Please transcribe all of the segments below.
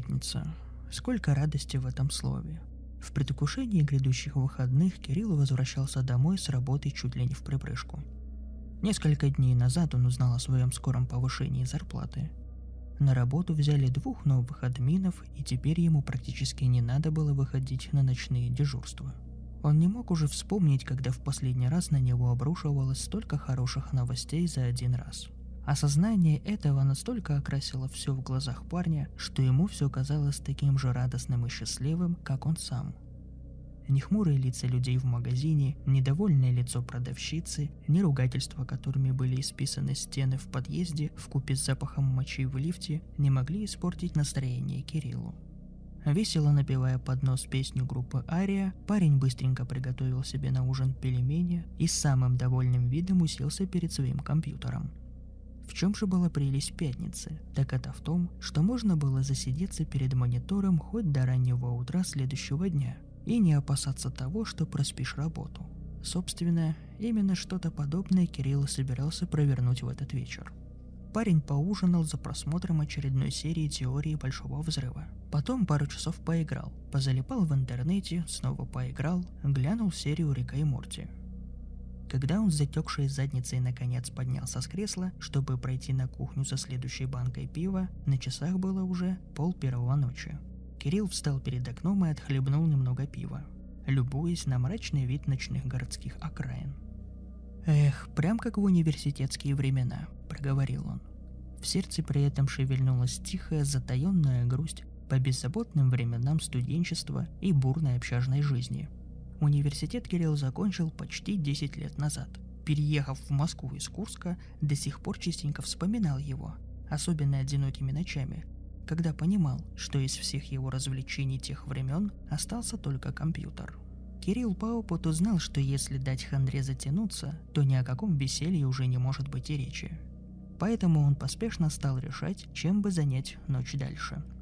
Пятница. Сколько радости в этом слове. В предвкушении грядущих выходных Кирилл возвращался домой с работы чуть ли не в припрыжку. Несколько дней назад он узнал о своем скором повышении зарплаты. На работу взяли двух новых админов, и теперь ему практически не надо было выходить на ночные дежурства. Он не мог уже вспомнить, когда в последний раз на него обрушивалось столько хороших новостей за один раз – Осознание этого настолько окрасило все в глазах парня, что ему все казалось таким же радостным и счастливым, как он сам. Ни хмурые лица людей в магазине, недовольное лицо продавщицы, ни ругательства, которыми были исписаны стены в подъезде в купе с запахом мочи в лифте, не могли испортить настроение Кириллу. Весело напевая под нос песню группы Ария, парень быстренько приготовил себе на ужин пельмени и с самым довольным видом уселся перед своим компьютером – в чем же была прелесть пятницы? Так это в том, что можно было засидеться перед монитором хоть до раннего утра следующего дня и не опасаться того, что проспишь работу. Собственно, именно что-то подобное Кирилл собирался провернуть в этот вечер. Парень поужинал за просмотром очередной серии теории Большого Взрыва. Потом пару часов поиграл, позалипал в интернете, снова поиграл, глянул серию Рика и Морти – когда он с затекшей задницей наконец поднялся с кресла, чтобы пройти на кухню за следующей банкой пива, на часах было уже пол первого ночи. Кирилл встал перед окном и отхлебнул немного пива, любуясь на мрачный вид ночных городских окраин. «Эх, прям как в университетские времена», — проговорил он. В сердце при этом шевельнулась тихая, затаенная грусть по беззаботным временам студенчества и бурной общажной жизни — Университет Кирилл закончил почти 10 лет назад. Переехав в Москву из Курска, до сих пор частенько вспоминал его, особенно одинокими ночами, когда понимал, что из всех его развлечений тех времен остался только компьютер. Кирилл по опыту знал, что если дать хандре затянуться, то ни о каком веселье уже не может быть и речи. Поэтому он поспешно стал решать, чем бы занять ночь дальше –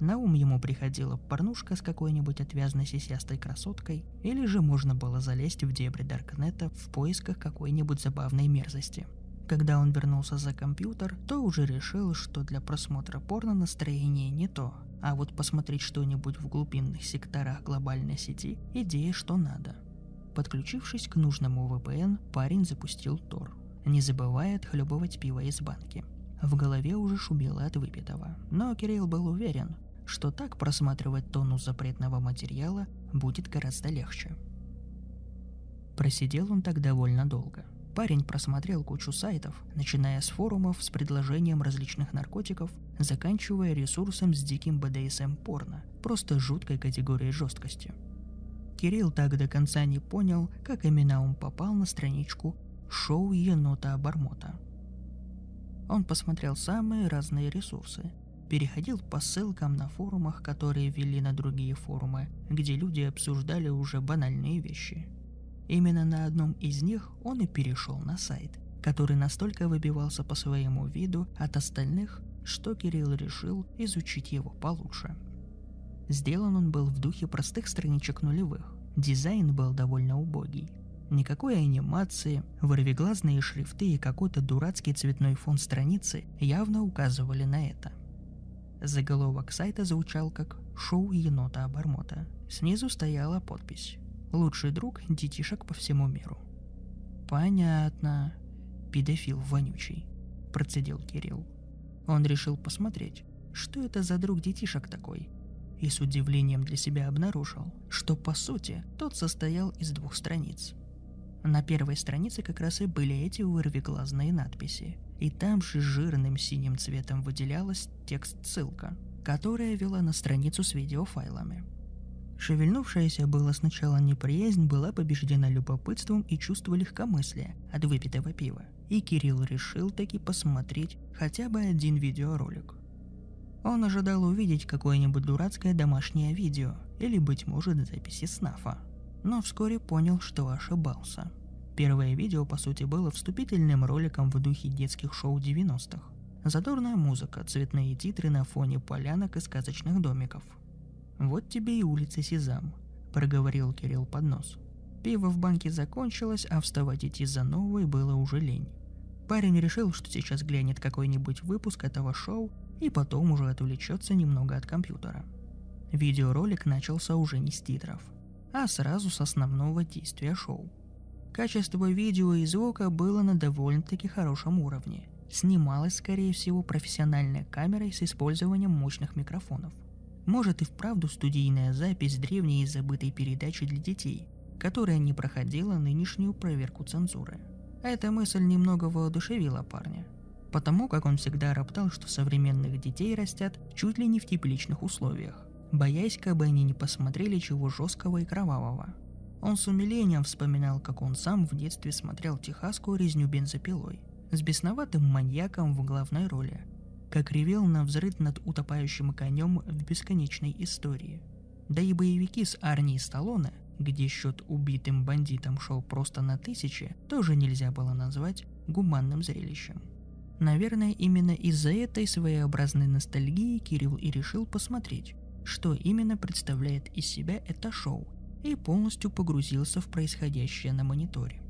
на ум ему приходила порнушка с какой-нибудь отвязной сисястой красоткой, или же можно было залезть в дебри Даркнета в поисках какой-нибудь забавной мерзости. Когда он вернулся за компьютер, то уже решил, что для просмотра порно настроение не то, а вот посмотреть что-нибудь в глубинных секторах глобальной сети – идея что надо. Подключившись к нужному VPN, парень запустил Тор, не забывая отхлебывать пиво из банки. В голове уже шумело от выпитого, но Кирилл был уверен, что так просматривать тонну запретного материала будет гораздо легче. Просидел он так довольно долго. Парень просмотрел кучу сайтов, начиная с форумов с предложением различных наркотиков, заканчивая ресурсом с диким BDSM порно, просто жуткой категорией жесткости. Кирилл так до конца не понял, как именно он попал на страничку шоу енота Обормота. Он посмотрел самые разные ресурсы, переходил по ссылкам на форумах, которые вели на другие форумы, где люди обсуждали уже банальные вещи. Именно на одном из них он и перешел на сайт, который настолько выбивался по своему виду от остальных, что Кирилл решил изучить его получше. Сделан он был в духе простых страничек нулевых. Дизайн был довольно убогий. Никакой анимации, вырвиглазные шрифты и какой-то дурацкий цветной фон страницы явно указывали на это. Заголовок сайта звучал как «Шоу енота-обормота». Снизу стояла подпись «Лучший друг детишек по всему миру». «Понятно. Педофил вонючий», – процедил Кирилл. Он решил посмотреть, что это за друг детишек такой, и с удивлением для себя обнаружил, что по сути тот состоял из двух страниц. На первой странице как раз и были эти вырвиглазные надписи – и там же жирным синим цветом выделялась текст-ссылка, которая вела на страницу с видеофайлами. Шевельнувшаяся была сначала неприязнь была побеждена любопытством и чувство легкомыслия от выпитого пива, и Кирилл решил таки посмотреть хотя бы один видеоролик. Он ожидал увидеть какое-нибудь дурацкое домашнее видео или, быть может, записи снафа, но вскоре понял, что ошибался. Первое видео, по сути, было вступительным роликом в духе детских шоу 90-х. Задорная музыка, цветные титры на фоне полянок и сказочных домиков. «Вот тебе и улица Сезам», – проговорил Кирилл под нос. Пиво в банке закончилось, а вставать идти за новой было уже лень. Парень решил, что сейчас глянет какой-нибудь выпуск этого шоу и потом уже отвлечется немного от компьютера. Видеоролик начался уже не с титров, а сразу с основного действия шоу. Качество видео и звука было на довольно-таки хорошем уровне. Снималось, скорее всего, профессиональной камерой с использованием мощных микрофонов. Может и вправду студийная запись древней и забытой передачи для детей, которая не проходила нынешнюю проверку цензуры. Эта мысль немного воодушевила парня – потому как он всегда роптал, что современных детей растят чуть ли не в тепличных условиях, боясь, как бы они не посмотрели чего жесткого и кровавого. Он с умилением вспоминал, как он сам в детстве смотрел техасскую резню бензопилой с бесноватым маньяком в главной роли, как ревел на взрыв над утопающим конем в бесконечной истории. Да и боевики с Арни Сталлоне, где счет убитым бандитам шел просто на тысячи, тоже нельзя было назвать гуманным зрелищем. Наверное, именно из-за этой своеобразной ностальгии Кирилл и решил посмотреть, что именно представляет из себя это шоу, и полностью погрузился в происходящее на мониторе.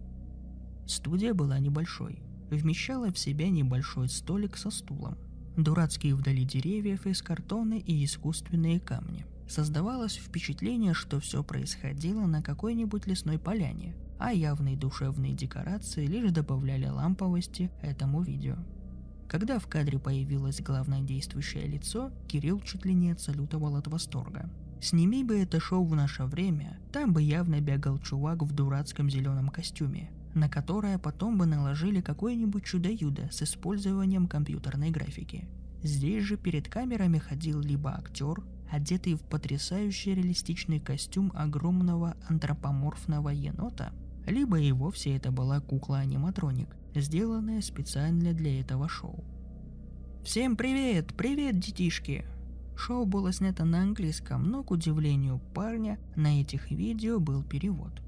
Студия была небольшой, вмещала в себя небольшой столик со стулом, дурацкие вдали деревьев из картона и искусственные камни. Создавалось впечатление, что все происходило на какой-нибудь лесной поляне, а явные душевные декорации лишь добавляли ламповости этому видео. Когда в кадре появилось главное действующее лицо, Кирилл чуть ли не отсалютовал от восторга. Сними бы это шоу в наше время, там бы явно бегал чувак в дурацком зеленом костюме, на которое потом бы наложили какое-нибудь чудо-юдо с использованием компьютерной графики. Здесь же перед камерами ходил либо актер, одетый в потрясающий реалистичный костюм огромного антропоморфного енота, либо и вовсе это была кукла-аниматроник, сделанная специально для этого шоу. Всем привет! Привет, детишки! Шоу было снято на английском, но, к удивлению парня, на этих видео был перевод.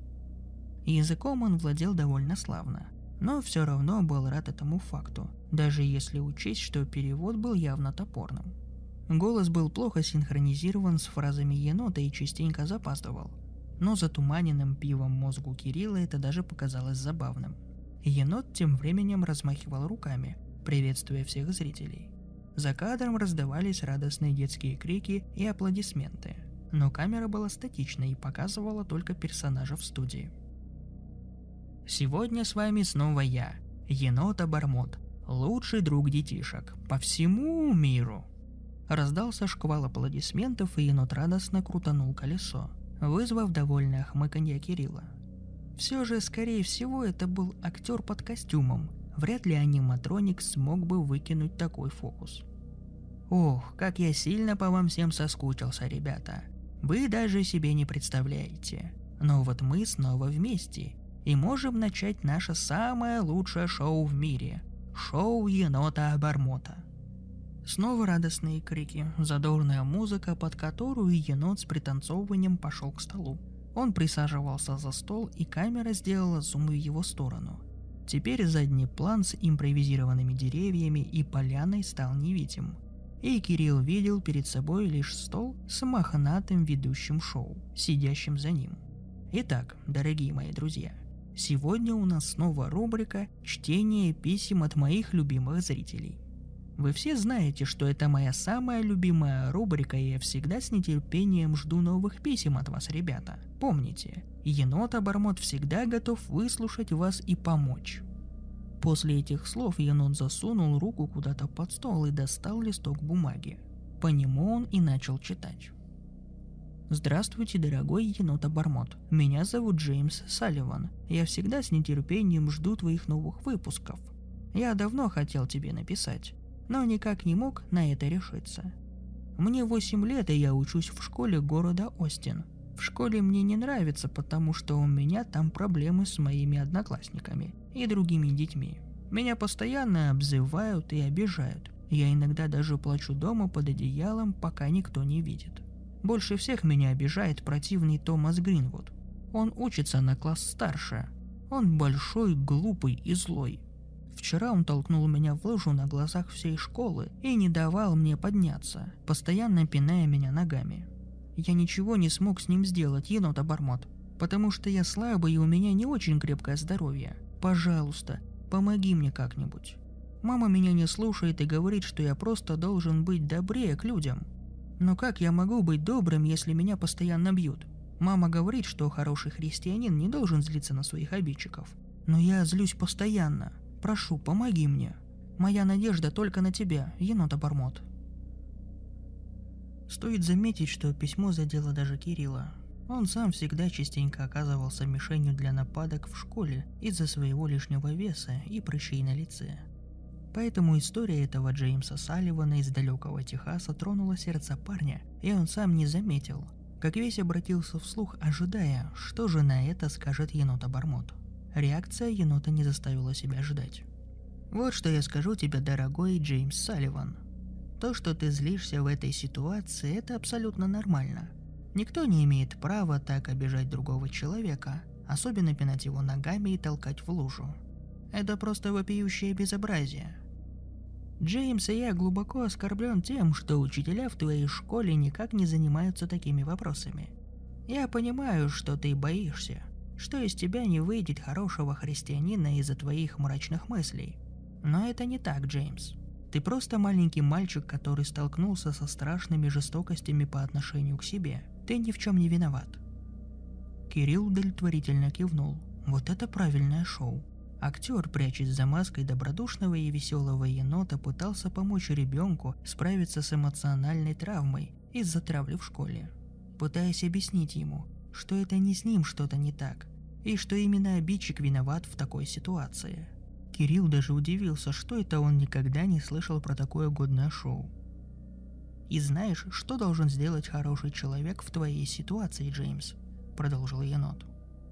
Языком он владел довольно славно, но все равно был рад этому факту, даже если учесть, что перевод был явно топорным. Голос был плохо синхронизирован с фразами енота и частенько запаздывал, но затуманенным пивом мозгу Кирилла это даже показалось забавным – Енот тем временем размахивал руками, приветствуя всех зрителей. За кадром раздавались радостные детские крики и аплодисменты, но камера была статичной и показывала только персонажа в студии. Сегодня с вами снова я, енот-обормот, лучший друг детишек по всему миру. Раздался шквал аплодисментов, и енот радостно крутанул колесо, вызвав довольное хмыканье Кирилла – все же, скорее всего, это был актер под костюмом. Вряд ли аниматроник смог бы выкинуть такой фокус. Ох, как я сильно по вам всем соскучился, ребята. Вы даже себе не представляете. Но вот мы снова вместе. И можем начать наше самое лучшее шоу в мире. Шоу енота-обормота. Снова радостные крики, задорная музыка, под которую енот с пританцовыванием пошел к столу. Он присаживался за стол, и камера сделала зум в его сторону. Теперь задний план с импровизированными деревьями и поляной стал невидим. И Кирилл видел перед собой лишь стол с мохнатым ведущим шоу, сидящим за ним. Итак, дорогие мои друзья, сегодня у нас снова рубрика «Чтение писем от моих любимых зрителей». Вы все знаете, что это моя самая любимая рубрика, и я всегда с нетерпением жду новых писем от вас, ребята. Помните, енот-обормот всегда готов выслушать вас и помочь. После этих слов енот засунул руку куда-то под стол и достал листок бумаги. По нему он и начал читать. Здравствуйте, дорогой енот-обормот. Меня зовут Джеймс Салливан. Я всегда с нетерпением жду твоих новых выпусков. Я давно хотел тебе написать но никак не мог на это решиться. Мне 8 лет, и я учусь в школе города Остин. В школе мне не нравится, потому что у меня там проблемы с моими одноклассниками и другими детьми. Меня постоянно обзывают и обижают. Я иногда даже плачу дома под одеялом, пока никто не видит. Больше всех меня обижает противный Томас Гринвуд. Он учится на класс старше. Он большой, глупый и злой. Вчера он толкнул меня в лужу на глазах всей школы и не давал мне подняться, постоянно пиная меня ногами. Я ничего не смог с ним сделать, енот-обормот, потому что я слабый и у меня не очень крепкое здоровье. Пожалуйста, помоги мне как-нибудь. Мама меня не слушает и говорит, что я просто должен быть добрее к людям. Но как я могу быть добрым, если меня постоянно бьют? Мама говорит, что хороший христианин не должен злиться на своих обидчиков. Но я злюсь постоянно. Прошу, помоги мне. Моя надежда только на тебя, енот-обормот. Стоит заметить, что письмо задело даже Кирилла. Он сам всегда частенько оказывался мишенью для нападок в школе из-за своего лишнего веса и прыщей на лице. Поэтому история этого Джеймса Салливана из далекого Техаса тронула сердце парня, и он сам не заметил, как весь обратился вслух, ожидая, что же на это скажет енота-бормот. Реакция енота не заставила себя ждать. «Вот что я скажу тебе, дорогой Джеймс Салливан. То, что ты злишься в этой ситуации, это абсолютно нормально. Никто не имеет права так обижать другого человека, особенно пинать его ногами и толкать в лужу. Это просто вопиющее безобразие. Джеймс и я глубоко оскорблен тем, что учителя в твоей школе никак не занимаются такими вопросами. Я понимаю, что ты боишься, что из тебя не выйдет хорошего христианина из-за твоих мрачных мыслей. Но это не так, Джеймс. Ты просто маленький мальчик, который столкнулся со страшными жестокостями по отношению к себе. Ты ни в чем не виноват. Кирилл удовлетворительно кивнул. Вот это правильное шоу. Актер, прячась за маской добродушного и веселого енота, пытался помочь ребенку справиться с эмоциональной травмой из-за травли в школе, пытаясь объяснить ему, что это не с ним что-то не так, и что именно обидчик виноват в такой ситуации. Кирилл даже удивился, что это он никогда не слышал про такое годное шоу. «И знаешь, что должен сделать хороший человек в твоей ситуации, Джеймс?» – продолжил енот.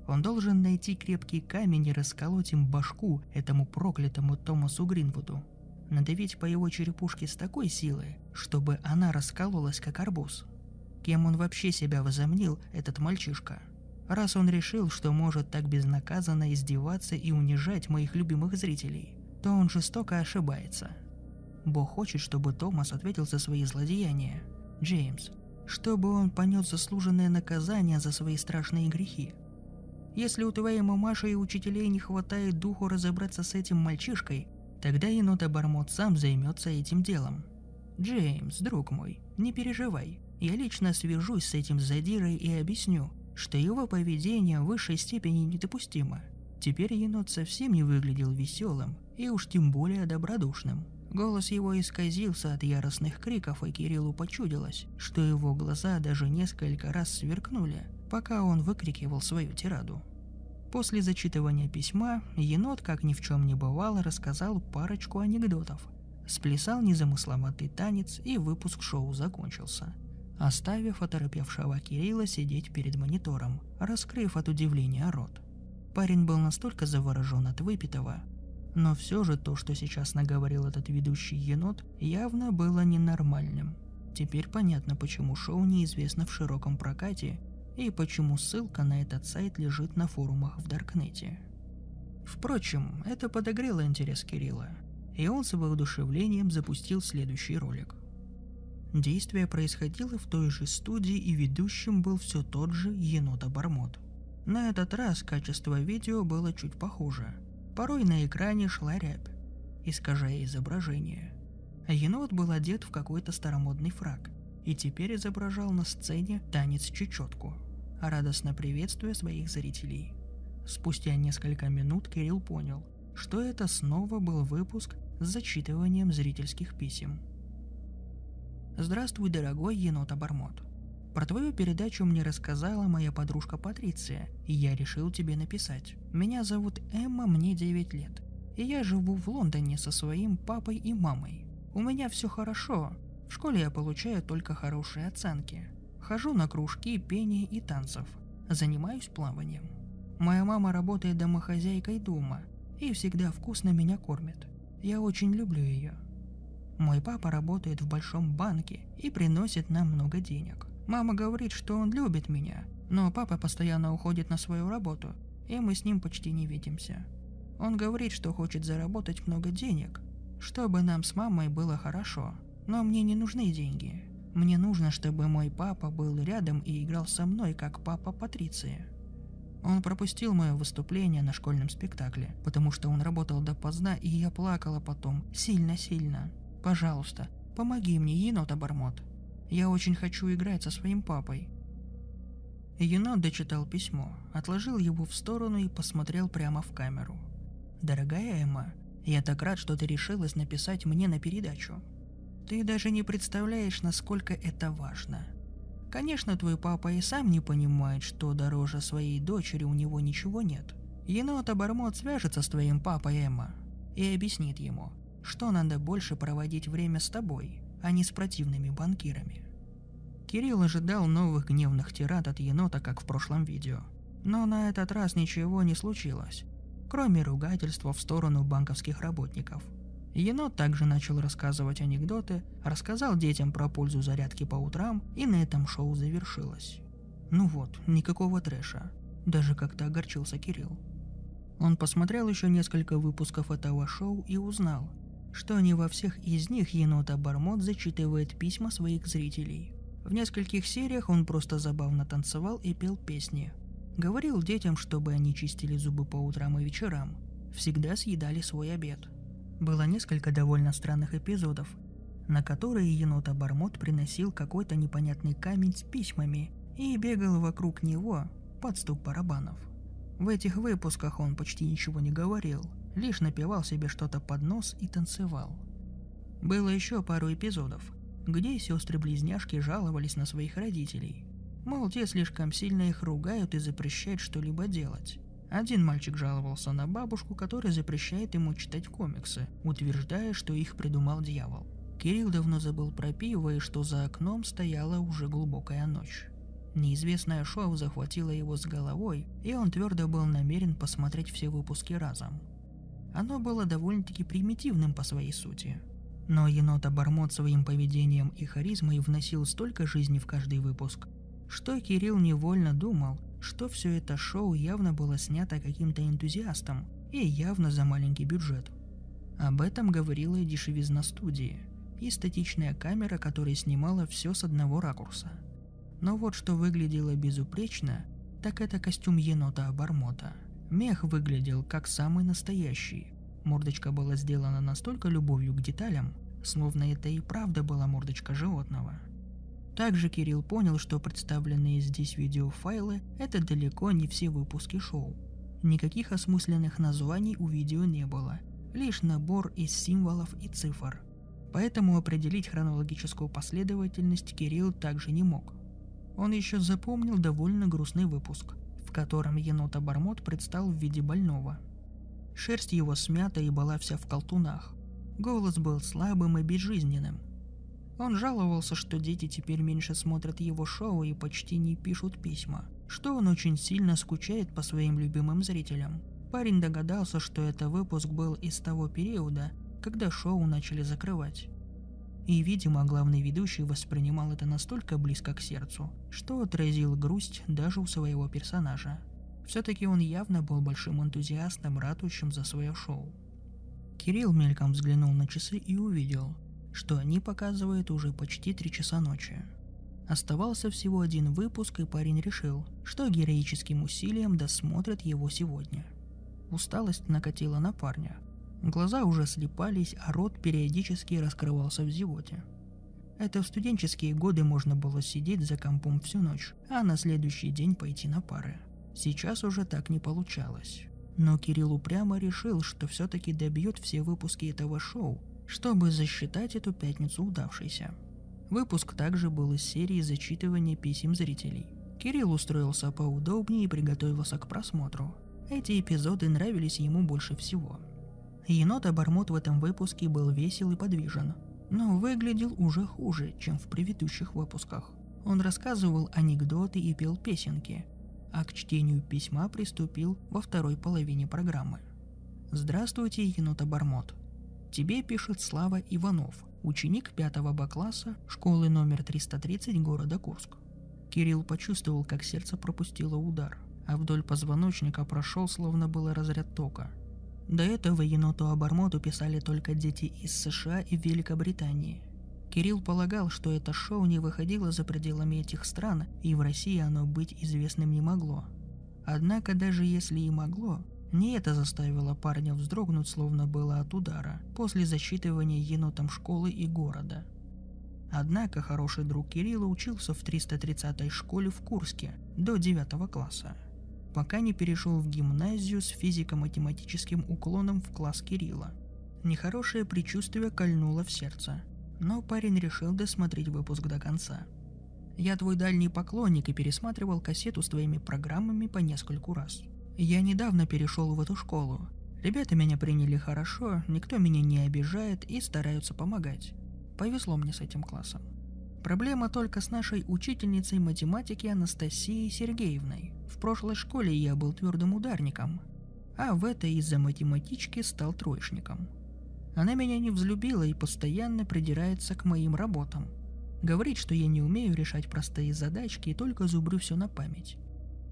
Он должен найти крепкий камень и расколоть им башку этому проклятому Томасу Гринвуду. Надавить по его черепушке с такой силой, чтобы она раскололась как арбуз. Кем он вообще себя возомнил, этот мальчишка? Раз он решил, что может так безнаказанно издеваться и унижать моих любимых зрителей, то он жестоко ошибается. Бог хочет, чтобы Томас ответил за свои злодеяния. Джеймс, чтобы он понес заслуженное наказание за свои страшные грехи – если у твоей мамаши и учителей не хватает духу разобраться с этим мальчишкой, тогда енота Бормот сам займется этим делом. Джеймс, друг мой, не переживай. Я лично свяжусь с этим задирой и объясню, что его поведение в высшей степени недопустимо. Теперь енот совсем не выглядел веселым, и уж тем более добродушным. Голос его исказился от яростных криков, и Кириллу почудилось, что его глаза даже несколько раз сверкнули, пока он выкрикивал свою тираду. После зачитывания письма, енот, как ни в чем не бывало, рассказал парочку анекдотов, сплясал незамысловатый танец, и выпуск шоу закончился, оставив оторопевшего Кирилла сидеть перед монитором, раскрыв от удивления рот. Парень был настолько заворожен от выпитого, но все же то, что сейчас наговорил этот ведущий енот, явно было ненормальным. Теперь понятно, почему шоу неизвестно в широком прокате и почему ссылка на этот сайт лежит на форумах в Даркнете. Впрочем, это подогрело интерес Кирилла, и он с воодушевлением запустил следующий ролик. Действие происходило в той же студии, и ведущим был все тот же енот-обормот. На этот раз качество видео было чуть похуже. Порой на экране шла рябь, искажая изображение. Енот был одет в какой-то старомодный фраг и теперь изображал на сцене танец-чечетку – радостно приветствуя своих зрителей. Спустя несколько минут Кирилл понял, что это снова был выпуск с зачитыванием зрительских писем. «Здравствуй, дорогой енот-обормот. Про твою передачу мне рассказала моя подружка Патриция, и я решил тебе написать. Меня зовут Эмма, мне 9 лет, и я живу в Лондоне со своим папой и мамой. У меня все хорошо, В школе я получаю только хорошие оценки. Хожу на кружки пения и танцев. Занимаюсь плаванием. Моя мама работает домохозяйкой дома и всегда вкусно меня кормит. Я очень люблю ее. Мой папа работает в большом банке и приносит нам много денег. Мама говорит, что он любит меня, но папа постоянно уходит на свою работу, и мы с ним почти не видимся. Он говорит, что хочет заработать много денег, чтобы нам с мамой было хорошо. Но мне не нужны деньги. Мне нужно, чтобы мой папа был рядом и играл со мной, как папа Патриции. Он пропустил мое выступление на школьном спектакле, потому что он работал допоздна, и я плакала потом, сильно-сильно. Пожалуйста, помоги мне, енот-обормот. Я очень хочу играть со своим папой. Енот дочитал письмо, отложил его в сторону и посмотрел прямо в камеру. «Дорогая Эмма, я так рад, что ты решилась написать мне на передачу. Ты даже не представляешь, насколько это важно. Конечно, твой папа и сам не понимает, что дороже своей дочери у него ничего нет. Енот-обормот свяжется с твоим папой Эмма и объяснит ему, что надо больше проводить время с тобой, а не с противными банкирами. Кирилл ожидал новых гневных тират от енота, как в прошлом видео. Но на этот раз ничего не случилось, кроме ругательства в сторону банковских работников. Енот также начал рассказывать анекдоты, рассказал детям про пользу зарядки по утрам, и на этом шоу завершилось. Ну вот, никакого трэша. Даже как-то огорчился Кирилл. Он посмотрел еще несколько выпусков этого шоу и узнал, что не во всех из них енот-обормот зачитывает письма своих зрителей. В нескольких сериях он просто забавно танцевал и пел песни. Говорил детям, чтобы они чистили зубы по утрам и вечерам. Всегда съедали свой обед. Было несколько довольно странных эпизодов, на которые енот-обормот приносил какой-то непонятный камень с письмами и бегал вокруг него под стук барабанов. В этих выпусках он почти ничего не говорил – лишь напевал себе что-то под нос и танцевал. Было еще пару эпизодов, где сестры-близняшки жаловались на своих родителей. Мол, те слишком сильно их ругают и запрещают что-либо делать. Один мальчик жаловался на бабушку, которая запрещает ему читать комиксы, утверждая, что их придумал дьявол. Кирилл давно забыл про пиво и что за окном стояла уже глубокая ночь. Неизвестное шоу захватило его с головой, и он твердо был намерен посмотреть все выпуски разом. Оно было довольно-таки примитивным по своей сути. Но енот-обормот своим поведением и харизмой вносил столько жизни в каждый выпуск, что Кирилл невольно думал, что все это шоу явно было снято каким-то энтузиастом и явно за маленький бюджет. Об этом говорила и дешевизна студии, и статичная камера, которая снимала все с одного ракурса. Но вот что выглядело безупречно, так это костюм енота-обормота – Мех выглядел как самый настоящий. Мордочка была сделана настолько любовью к деталям, словно это и правда была мордочка животного. Также Кирилл понял, что представленные здесь видеофайлы – это далеко не все выпуски шоу. Никаких осмысленных названий у видео не было, лишь набор из символов и цифр. Поэтому определить хронологическую последовательность Кирилл также не мог. Он еще запомнил довольно грустный выпуск – в котором енот-обормот предстал в виде больного. Шерсть его смята и была вся в колтунах. Голос был слабым и безжизненным. Он жаловался, что дети теперь меньше смотрят его шоу и почти не пишут письма, что он очень сильно скучает по своим любимым зрителям. Парень догадался, что это выпуск был из того периода, когда шоу начали закрывать. И, видимо, главный ведущий воспринимал это настолько близко к сердцу, что отразил грусть даже у своего персонажа. Все-таки он явно был большим энтузиастом, ратующим за свое шоу. Кирилл мельком взглянул на часы и увидел, что они показывают уже почти три часа ночи. Оставался всего один выпуск, и парень решил, что героическим усилием досмотрит его сегодня. Усталость накатила на парня, Глаза уже слепались, а рот периодически раскрывался в зевоте. Это в студенческие годы можно было сидеть за компом всю ночь, а на следующий день пойти на пары. Сейчас уже так не получалось. Но Кирилл упрямо решил, что все-таки добьет все выпуски этого шоу, чтобы засчитать эту пятницу удавшейся. Выпуск также был из серии зачитывания писем зрителей. Кирилл устроился поудобнее и приготовился к просмотру. Эти эпизоды нравились ему больше всего – Енот-обормот в этом выпуске был весел и подвижен. но выглядел уже хуже, чем в предыдущих выпусках. Он рассказывал анекдоты и пел песенки, а к чтению письма приступил во второй половине программы. «Здравствуйте, енота Бармот. Тебе пишет Слава Иванов, ученик 5 Б-класса школы номер 330 города Курск. Кирилл почувствовал, как сердце пропустило удар, а вдоль позвоночника прошел, словно было разряд тока. До этого еноту Абармоту писали только дети из США и Великобритании. Кирилл полагал, что это шоу не выходило за пределами этих стран, и в России оно быть известным не могло. Однако даже если и могло, не это заставило парня вздрогнуть, словно было от удара, после зачитывания енотом школы и города. Однако хороший друг Кирилла учился в 330-й школе в Курске до 9 класса, пока не перешел в гимназию с физико-математическим уклоном в класс Кирилла. Нехорошее предчувствие кольнуло в сердце, но парень решил досмотреть выпуск до конца. Я твой дальний поклонник и пересматривал кассету с твоими программами по нескольку раз – я недавно перешел в эту школу. Ребята меня приняли хорошо, никто меня не обижает и стараются помогать. Повезло мне с этим классом. Проблема только с нашей учительницей математики Анастасией Сергеевной. В прошлой школе я был твердым ударником, а в этой из-за математички стал троечником. Она меня не взлюбила и постоянно придирается к моим работам. Говорит, что я не умею решать простые задачки и только зубрю все на память.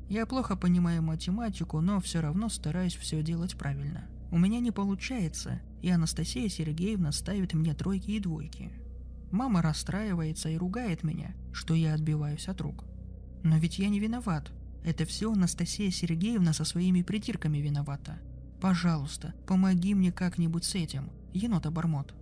Я плохо понимаю математику, но все равно стараюсь все делать правильно. У меня не получается, и Анастасия Сергеевна ставит мне тройки и двойки. Мама расстраивается и ругает меня, что я отбиваюсь от рук. Но ведь я не виноват. Это все Анастасия Сергеевна со своими притирками виновата. Пожалуйста, помоги мне как-нибудь с этим, енот-обормот.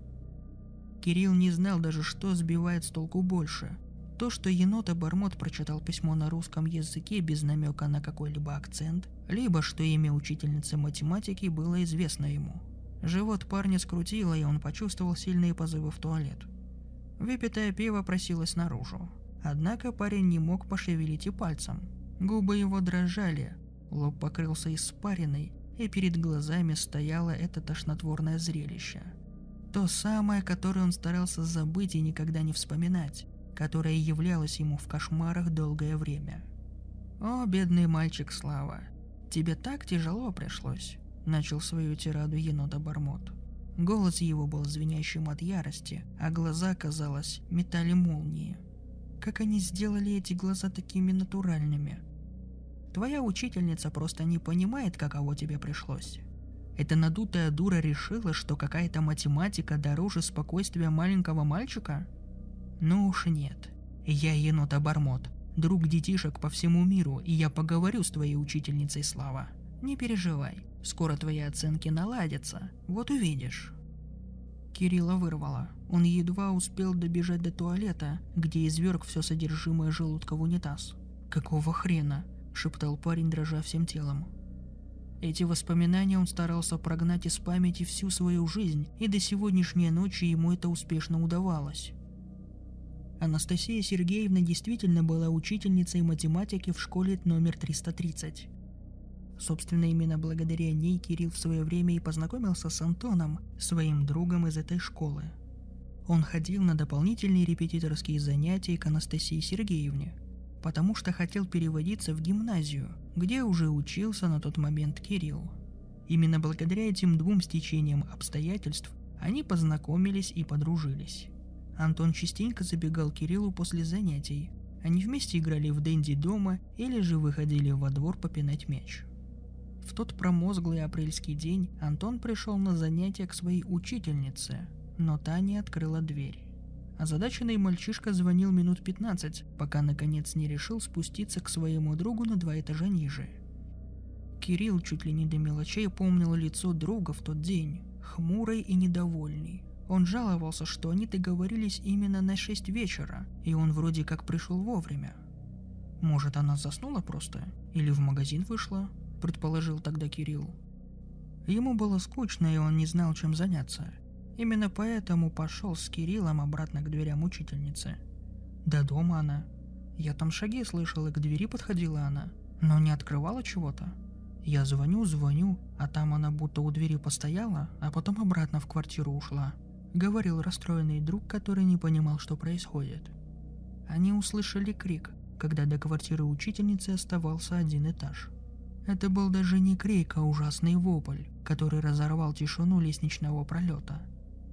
Кирилл не знал даже, что сбивает с толку больше то, что енота Бармот прочитал письмо на русском языке без намека на какой-либо акцент, либо что имя учительницы математики было известно ему. Живот парня скрутило, и он почувствовал сильные позывы в туалет. Выпитое пиво просилось наружу. Однако парень не мог пошевелить и пальцем. Губы его дрожали, лоб покрылся испариной, и перед глазами стояло это тошнотворное зрелище. То самое, которое он старался забыть и никогда не вспоминать которая являлась ему в кошмарах долгое время. «О, бедный мальчик Слава, тебе так тяжело пришлось», — начал свою тираду енота Бармот. Голос его был звенящим от ярости, а глаза, казалось, метали молнии. Как они сделали эти глаза такими натуральными? Твоя учительница просто не понимает, каково тебе пришлось. Эта надутая дура решила, что какая-то математика дороже спокойствия маленького мальчика? Ну уж нет. Я енот-обормот, друг детишек по всему миру, и я поговорю с твоей учительницей Слава. Не переживай, скоро твои оценки наладятся, вот увидишь. Кирилла вырвало. Он едва успел добежать до туалета, где изверг все содержимое желудка в унитаз. «Какого хрена?» – шептал парень, дрожа всем телом. Эти воспоминания он старался прогнать из памяти всю свою жизнь, и до сегодняшней ночи ему это успешно удавалось. Анастасия Сергеевна действительно была учительницей математики в школе номер 330. Собственно, именно благодаря ней Кирилл в свое время и познакомился с Антоном, своим другом из этой школы. Он ходил на дополнительные репетиторские занятия к Анастасии Сергеевне, потому что хотел переводиться в гимназию, где уже учился на тот момент Кирилл. Именно благодаря этим двум стечениям обстоятельств они познакомились и подружились. Антон частенько забегал Кириллу после занятий. Они вместе играли в Дэнди дома или же выходили во двор попинать мяч. В тот промозглый апрельский день Антон пришел на занятия к своей учительнице, но та не открыла дверь. Озадаченный мальчишка звонил минут 15, пока наконец не решил спуститься к своему другу на два этажа ниже. Кирилл чуть ли не до мелочей помнил лицо друга в тот день, хмурый и недовольный. Он жаловался, что они договорились именно на 6 вечера, и он вроде как пришел вовремя. Может, она заснула просто? Или в магазин вышла? Предположил тогда Кирилл. Ему было скучно, и он не знал, чем заняться. Именно поэтому пошел с Кириллом обратно к дверям учительницы. До дома она. Я там шаги слышал, и к двери подходила она, но не открывала чего-то. Я звоню, звоню, а там она будто у двери постояла, а потом обратно в квартиру ушла. — говорил расстроенный друг, который не понимал, что происходит. Они услышали крик, когда до квартиры учительницы оставался один этаж. Это был даже не крик, а ужасный вопль, который разорвал тишину лестничного пролета.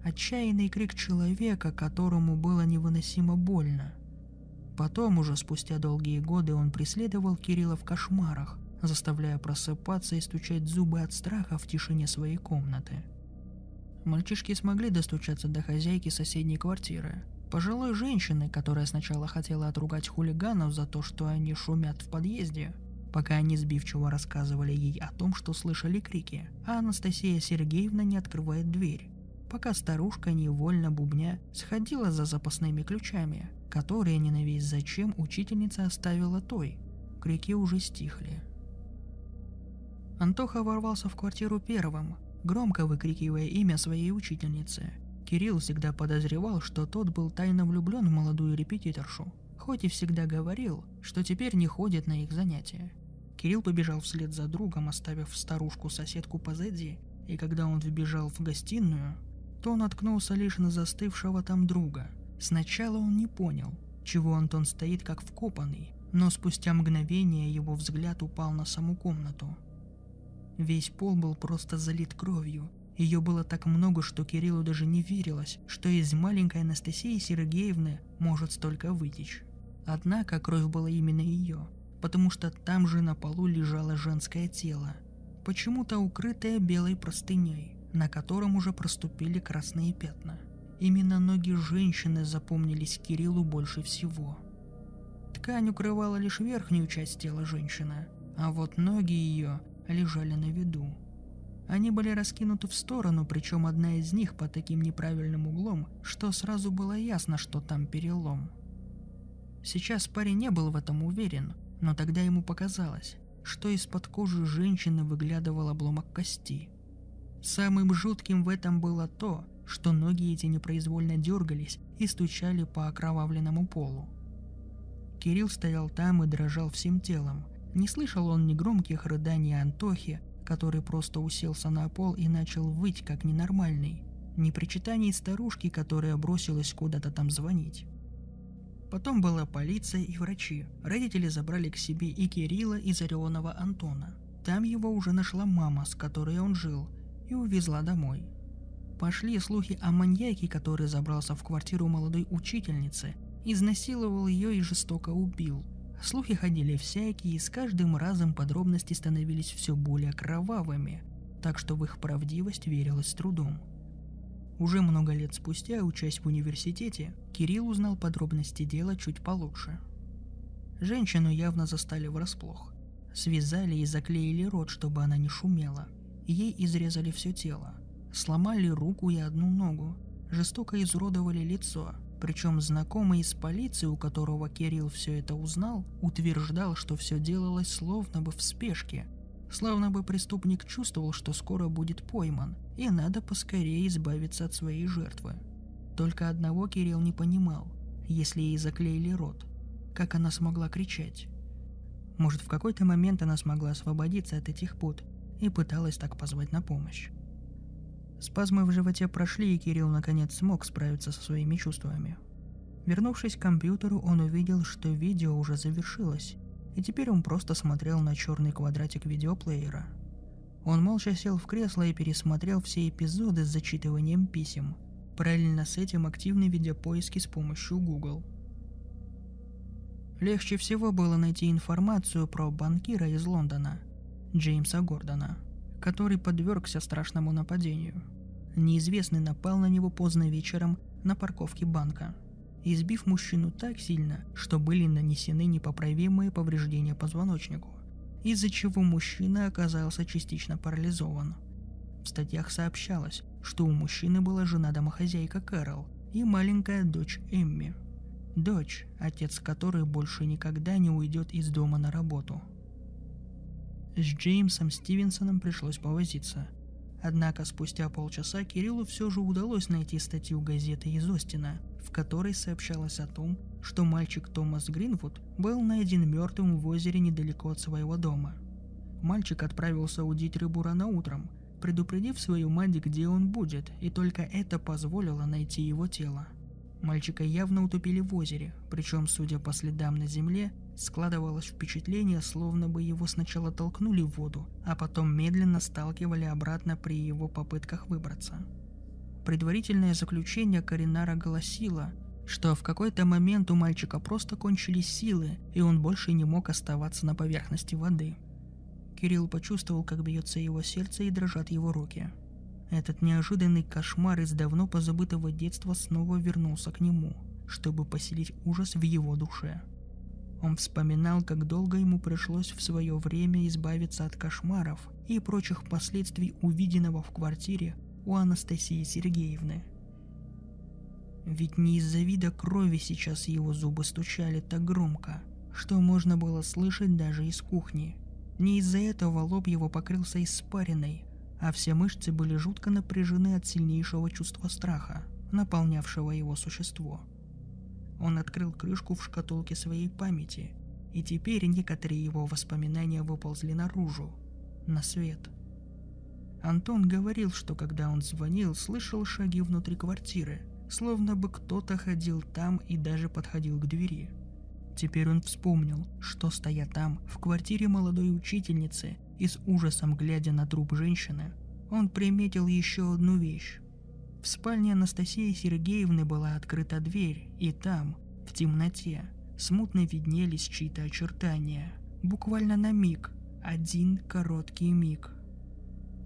Отчаянный крик человека, которому было невыносимо больно. Потом, уже спустя долгие годы, он преследовал Кирилла в кошмарах, заставляя просыпаться и стучать зубы от страха в тишине своей комнаты. Мальчишки смогли достучаться до хозяйки соседней квартиры, пожилой женщины, которая сначала хотела отругать хулиганов за то, что они шумят в подъезде, пока они сбивчиво рассказывали ей о том, что слышали крики, а Анастасия Сергеевна не открывает дверь, пока старушка, невольно бубня, сходила за запасными ключами, которые ненависть зачем учительница оставила той. Крики уже стихли. Антоха ворвался в квартиру первым, громко выкрикивая имя своей учительницы. Кирилл всегда подозревал, что тот был тайно влюблен в молодую репетиторшу, хоть и всегда говорил, что теперь не ходит на их занятия. Кирилл побежал вслед за другом, оставив старушку-соседку позади, и когда он вбежал в гостиную, то наткнулся лишь на застывшего там друга. Сначала он не понял, чего Антон стоит как вкопанный, но спустя мгновение его взгляд упал на саму комнату – Весь пол был просто залит кровью. Ее было так много, что Кириллу даже не верилось, что из маленькой Анастасии Сергеевны может столько вытечь. Однако кровь была именно ее, потому что там же на полу лежало женское тело, почему-то укрытое белой простыней, на котором уже проступили красные пятна. Именно ноги женщины запомнились Кириллу больше всего. Ткань укрывала лишь верхнюю часть тела женщины, а вот ноги ее лежали на виду. Они были раскинуты в сторону, причем одна из них по таким неправильным углом, что сразу было ясно, что там перелом. Сейчас парень не был в этом уверен, но тогда ему показалось, что из-под кожи женщины выглядывал обломок кости. Самым жутким в этом было то, что ноги эти непроизвольно дергались и стучали по окровавленному полу. Кирилл стоял там и дрожал всем телом, не слышал он ни громких рыданий Антохи, который просто уселся на пол и начал выть как ненормальный, ни причитаний старушки, которая бросилась куда-то там звонить. Потом была полиция и врачи. Родители забрали к себе и Кирилла, и Зарионова Антона. Там его уже нашла мама, с которой он жил, и увезла домой. Пошли слухи о маньяке, который забрался в квартиру молодой учительницы, изнасиловал ее и жестоко убил – Слухи ходили всякие, и с каждым разом подробности становились все более кровавыми, так что в их правдивость верилось с трудом. Уже много лет спустя, учась в университете, Кирилл узнал подробности дела чуть получше. Женщину явно застали врасплох. Связали и заклеили рот, чтобы она не шумела. Ей изрезали все тело. Сломали руку и одну ногу. Жестоко изуродовали лицо, причем знакомый из полиции, у которого Кирилл все это узнал, утверждал, что все делалось словно бы в спешке. Словно бы преступник чувствовал, что скоро будет пойман, и надо поскорее избавиться от своей жертвы. Только одного Кирилл не понимал, если ей заклеили рот. Как она смогла кричать? Может, в какой-то момент она смогла освободиться от этих пут и пыталась так позвать на помощь. Спазмы в животе прошли, и Кирилл наконец смог справиться со своими чувствами. Вернувшись к компьютеру, он увидел, что видео уже завершилось, и теперь он просто смотрел на черный квадратик видеоплеера. Он молча сел в кресло и пересмотрел все эпизоды с зачитыванием писем, параллельно с этим активно ведя поиски с помощью Google. Легче всего было найти информацию про банкира из Лондона, Джеймса Гордона – который подвергся страшному нападению. Неизвестный напал на него поздно вечером на парковке банка, избив мужчину так сильно, что были нанесены непоправимые повреждения позвоночнику, из-за чего мужчина оказался частично парализован. В статьях сообщалось, что у мужчины была жена-домохозяйка Кэрол и маленькая дочь Эмми. Дочь, отец которой больше никогда не уйдет из дома на работу – с Джеймсом Стивенсоном пришлось повозиться. Однако спустя полчаса Кириллу все же удалось найти статью газеты из Остина, в которой сообщалось о том, что мальчик Томас Гринвуд был найден мертвым в озере недалеко от своего дома. Мальчик отправился удить рыбу рано утром, предупредив свою мать, где он будет, и только это позволило найти его тело. Мальчика явно утопили в озере, причем, судя по следам на земле, складывалось впечатление, словно бы его сначала толкнули в воду, а потом медленно сталкивали обратно при его попытках выбраться. Предварительное заключение Каринара гласило, что в какой-то момент у мальчика просто кончились силы, и он больше не мог оставаться на поверхности воды. Кирилл почувствовал, как бьется его сердце и дрожат его руки – этот неожиданный кошмар из давно позабытого детства снова вернулся к нему, чтобы поселить ужас в его душе. Он вспоминал, как долго ему пришлось в свое время избавиться от кошмаров и прочих последствий увиденного в квартире у Анастасии Сергеевны. Ведь не из-за вида крови сейчас его зубы стучали так громко, что можно было слышать даже из кухни. Не из-за этого лоб его покрылся испариной, а все мышцы были жутко напряжены от сильнейшего чувства страха, наполнявшего его существо. Он открыл крышку в шкатулке своей памяти, и теперь некоторые его воспоминания выползли наружу, на свет. Антон говорил, что когда он звонил, слышал шаги внутри квартиры, словно бы кто-то ходил там и даже подходил к двери. Теперь он вспомнил, что стоя там, в квартире молодой учительницы, и с ужасом глядя на труп женщины, он приметил еще одну вещь. В спальне Анастасии Сергеевны была открыта дверь, и там, в темноте, смутно виднелись чьи-то очертания. Буквально на миг, один короткий миг.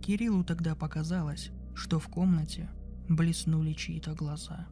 Кириллу тогда показалось, что в комнате блеснули чьи-то глаза.